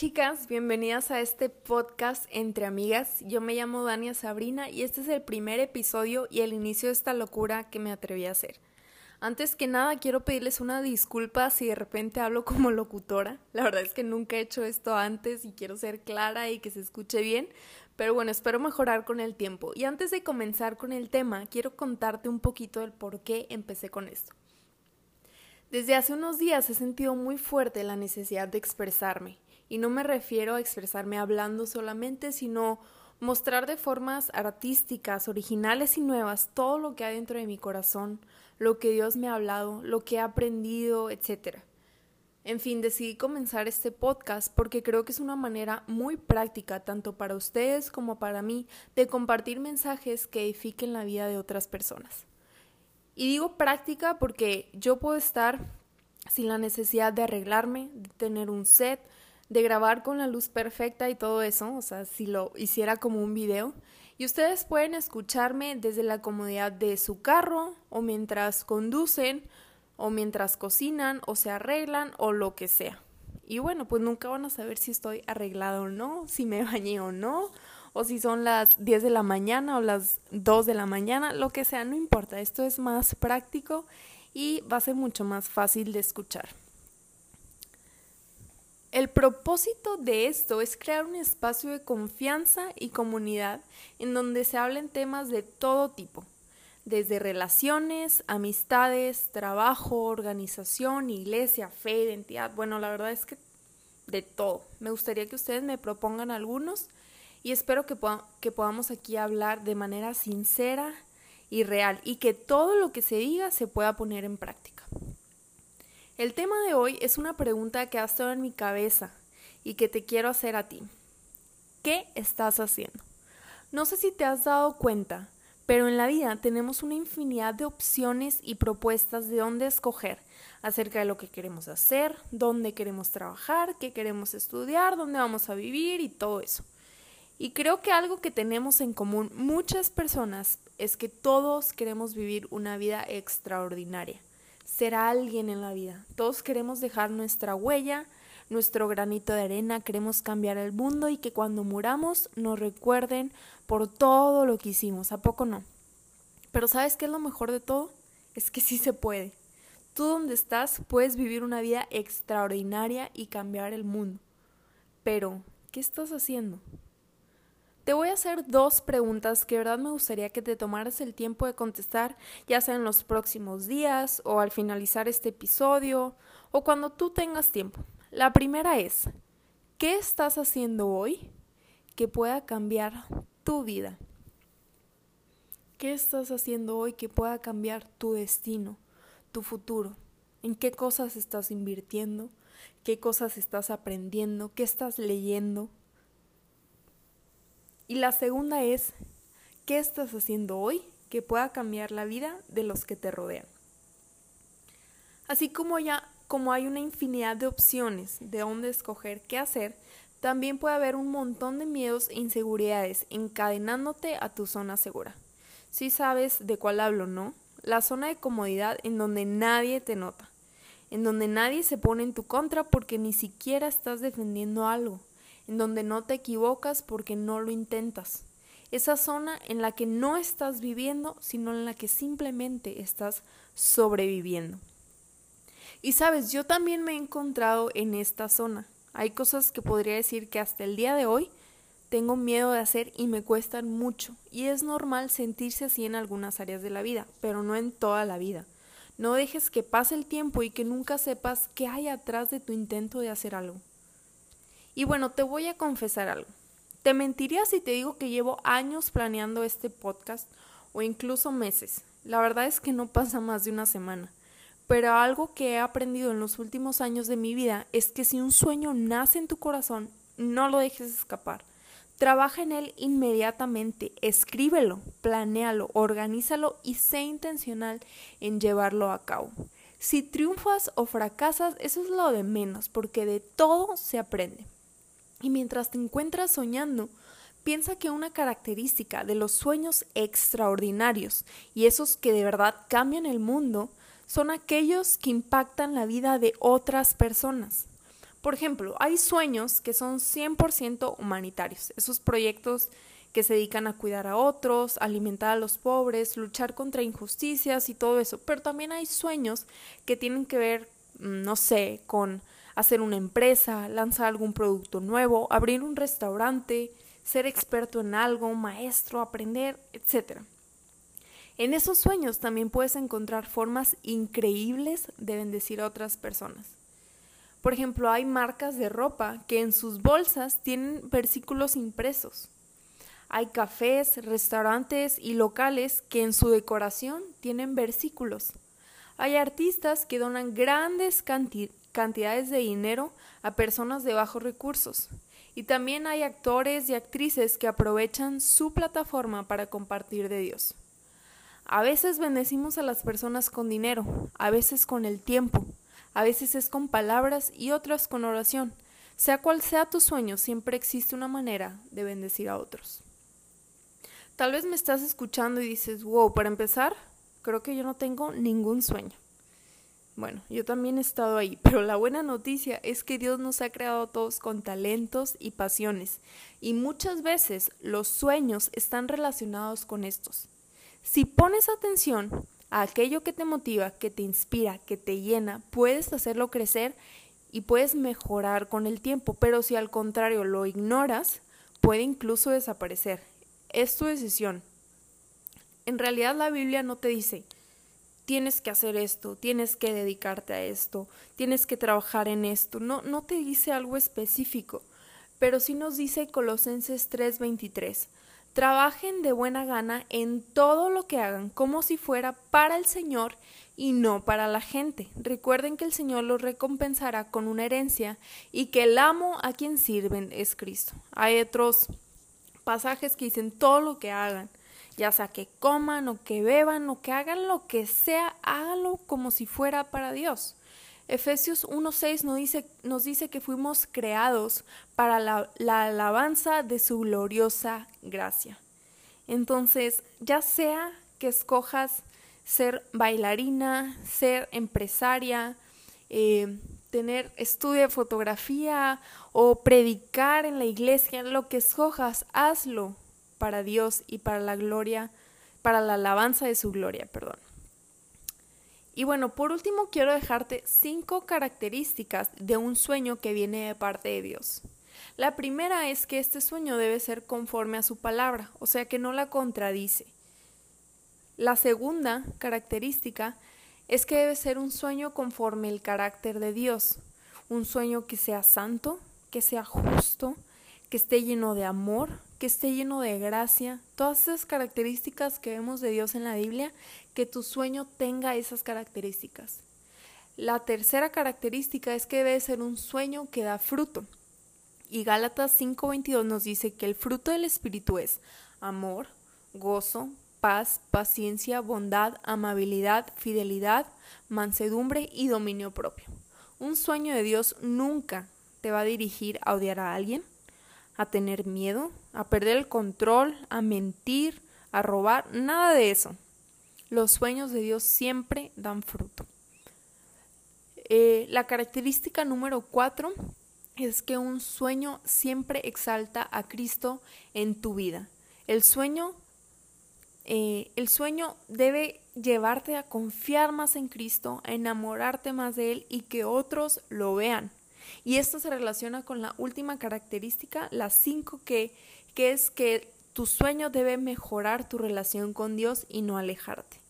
chicas, bienvenidas a este podcast entre amigas. Yo me llamo Dania Sabrina y este es el primer episodio y el inicio de esta locura que me atreví a hacer. Antes que nada quiero pedirles una disculpa si de repente hablo como locutora. La verdad es que nunca he hecho esto antes y quiero ser clara y que se escuche bien, pero bueno, espero mejorar con el tiempo. Y antes de comenzar con el tema, quiero contarte un poquito del por qué empecé con esto. Desde hace unos días he sentido muy fuerte la necesidad de expresarme y no me refiero a expresarme hablando solamente, sino mostrar de formas artísticas, originales y nuevas todo lo que hay dentro de mi corazón, lo que Dios me ha hablado, lo que he aprendido, etc. En fin, decidí comenzar este podcast porque creo que es una manera muy práctica, tanto para ustedes como para mí, de compartir mensajes que edifiquen la vida de otras personas. Y digo práctica porque yo puedo estar sin la necesidad de arreglarme, de tener un set, de grabar con la luz perfecta y todo eso, o sea, si lo hiciera como un video. Y ustedes pueden escucharme desde la comodidad de su carro o mientras conducen o mientras cocinan o se arreglan o lo que sea. Y bueno, pues nunca van a saber si estoy arreglada o no, si me bañé o no, o si son las 10 de la mañana o las 2 de la mañana, lo que sea, no importa, esto es más práctico y va a ser mucho más fácil de escuchar. El propósito de esto es crear un espacio de confianza y comunidad en donde se hablen temas de todo tipo, desde relaciones, amistades, trabajo, organización, iglesia, fe, identidad. Bueno, la verdad es que de todo. Me gustaría que ustedes me propongan algunos y espero que, podamos aquí hablar de manera sincera y real y que todo lo que se diga se pueda poner en práctica. El tema de hoy es una pregunta que ha estado en mi cabeza y que te quiero hacer a ti. ¿Qué estás haciendo? No sé si te has dado cuenta, pero en la vida tenemos una infinidad de opciones y propuestas de dónde escoger acerca de lo que queremos hacer, dónde queremos trabajar, qué queremos estudiar, dónde vamos a vivir y todo eso. Y creo que algo que tenemos en común muchas personas es que todos queremos vivir una vida extraordinaria ser alguien en la vida. Todos queremos dejar nuestra huella, nuestro granito de arena, queremos cambiar el mundo y que cuando muramos nos recuerden por todo lo que hicimos. ¿A poco no? Pero ¿sabes qué es lo mejor de todo? Es que sí se puede. Tú donde estás puedes vivir una vida extraordinaria y cambiar el mundo. Pero, ¿qué estás haciendo? Te voy a hacer dos preguntas que verdad me gustaría que te tomaras el tiempo de contestar, ya sea en los próximos días o al finalizar este episodio o cuando tú tengas tiempo. La primera es, ¿qué estás haciendo hoy que pueda cambiar tu vida? ¿Qué estás haciendo hoy que pueda cambiar tu destino, tu futuro? ¿En qué cosas estás invirtiendo? ¿Qué cosas estás aprendiendo? ¿Qué estás leyendo? Y la segunda es, ¿qué estás haciendo hoy que pueda cambiar la vida de los que te rodean? Así como ya como hay una infinidad de opciones de dónde escoger qué hacer, también puede haber un montón de miedos e inseguridades encadenándote a tu zona segura. Si sabes de cuál hablo, ¿no? La zona de comodidad en donde nadie te nota, en donde nadie se pone en tu contra porque ni siquiera estás defendiendo algo en donde no te equivocas porque no lo intentas. Esa zona en la que no estás viviendo, sino en la que simplemente estás sobreviviendo. Y sabes, yo también me he encontrado en esta zona. Hay cosas que podría decir que hasta el día de hoy tengo miedo de hacer y me cuestan mucho. Y es normal sentirse así en algunas áreas de la vida, pero no en toda la vida. No dejes que pase el tiempo y que nunca sepas qué hay atrás de tu intento de hacer algo. Y bueno, te voy a confesar algo. Te mentiría si te digo que llevo años planeando este podcast o incluso meses. La verdad es que no pasa más de una semana. Pero algo que he aprendido en los últimos años de mi vida es que si un sueño nace en tu corazón, no lo dejes escapar. Trabaja en él inmediatamente, escríbelo, planéalo, organízalo y sé intencional en llevarlo a cabo. Si triunfas o fracasas, eso es lo de menos, porque de todo se aprende. Y mientras te encuentras soñando, piensa que una característica de los sueños extraordinarios y esos que de verdad cambian el mundo son aquellos que impactan la vida de otras personas. Por ejemplo, hay sueños que son 100% humanitarios, esos proyectos que se dedican a cuidar a otros, alimentar a los pobres, luchar contra injusticias y todo eso. Pero también hay sueños que tienen que ver, mm, no sé, con hacer una empresa, lanzar algún producto nuevo, abrir un restaurante, ser experto en algo, maestro, aprender, etc. En esos sueños también puedes encontrar formas increíbles de bendecir a otras personas. Por ejemplo, hay marcas de ropa que en sus bolsas tienen versículos impresos. Hay cafés, restaurantes y locales que en su decoración tienen versículos. Hay artistas que donan grandes cantidades de dinero a personas de bajos recursos. Y también hay actores y actrices que aprovechan su plataforma para compartir de Dios. A veces bendecimos a las personas con dinero, a veces con el tiempo, a veces es con palabras y otras con oración. Sea cual sea tu sueño, siempre existe una manera de bendecir a otros. Tal vez me estás escuchando y dices, wow, para empezar, creo que yo no tengo ningún sueño. Bueno, yo también he estado ahí, pero la buena noticia es que Dios nos ha creado todos con talentos y pasiones, y muchas veces los sueños están relacionados con estos. Si pones atención a aquello que te motiva, que te inspira, que te llena, puedes hacerlo crecer y puedes mejorar con el tiempo, pero si al contrario lo ignoras, puede incluso desaparecer es tu decisión. En realidad la Biblia no te dice, tienes que hacer esto, tienes que dedicarte a esto, tienes que trabajar en esto. No, no te dice algo específico, pero sí nos dice Colosenses 3:23. Trabajen de buena gana en todo lo que hagan, como si fuera para el Señor y no para la gente. Recuerden que el Señor los recompensará con una herencia y que el amo a quien sirven es Cristo. Hay otros pasajes que dicen todo lo que hagan, ya sea que coman o que beban o que hagan lo que sea, háganlo como si fuera para Dios. Efesios 1.6 nos dice, nos dice que fuimos creados para la, la alabanza de su gloriosa gracia. Entonces, ya sea que escojas ser bailarina, ser empresaria, eh, tener estudio de fotografía o predicar en la iglesia, lo que escojas, hazlo para Dios y para la gloria, para la alabanza de su gloria, perdón. Y bueno, por último quiero dejarte cinco características de un sueño que viene de parte de Dios. La primera es que este sueño debe ser conforme a su palabra, o sea que no la contradice. La segunda característica es que debe ser un sueño conforme el carácter de Dios, un sueño que sea santo, que sea justo, que esté lleno de amor, que esté lleno de gracia, todas esas características que vemos de Dios en la Biblia, que tu sueño tenga esas características. La tercera característica es que debe ser un sueño que da fruto. Y Gálatas 5:22 nos dice que el fruto del Espíritu es amor, gozo, paz, paciencia, bondad, amabilidad, fidelidad, mansedumbre y dominio propio. Un sueño de Dios nunca te va a dirigir a odiar a alguien, a tener miedo, a perder el control, a mentir, a robar, nada de eso. Los sueños de Dios siempre dan fruto. Eh, la característica número cuatro es que un sueño siempre exalta a Cristo en tu vida. El sueño eh, el sueño debe llevarte a confiar más en Cristo, a enamorarte más de Él y que otros lo vean. Y esto se relaciona con la última característica, la cinco, que, que es que tu sueño debe mejorar tu relación con Dios y no alejarte.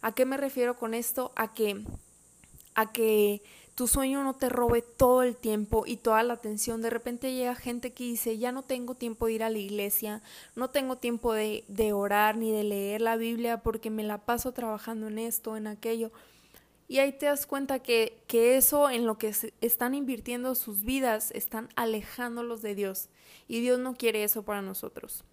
¿A qué me refiero con esto? A que, a que tu sueño no te robe todo el tiempo y toda la atención. De repente llega gente que dice, ya no tengo tiempo de ir a la iglesia, no tengo tiempo de, de orar ni de leer la Biblia porque me la paso trabajando en esto, en aquello. Y ahí te das cuenta que, que eso en lo que están invirtiendo sus vidas están alejándolos de Dios. Y Dios no quiere eso para nosotros.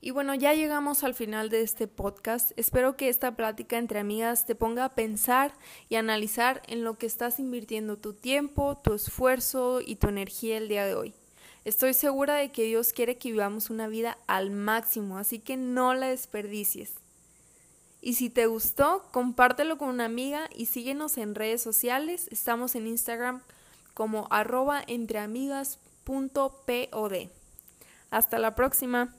Y bueno, ya llegamos al final de este podcast. Espero que esta plática entre amigas te ponga a pensar y analizar en lo que estás invirtiendo tu tiempo, tu esfuerzo y tu energía el día de hoy. Estoy segura de que Dios quiere que vivamos una vida al máximo, así que no la desperdicies. Y si te gustó, compártelo con una amiga y síguenos en redes sociales. Estamos en Instagram como arroba entreamigas.pod. Hasta la próxima.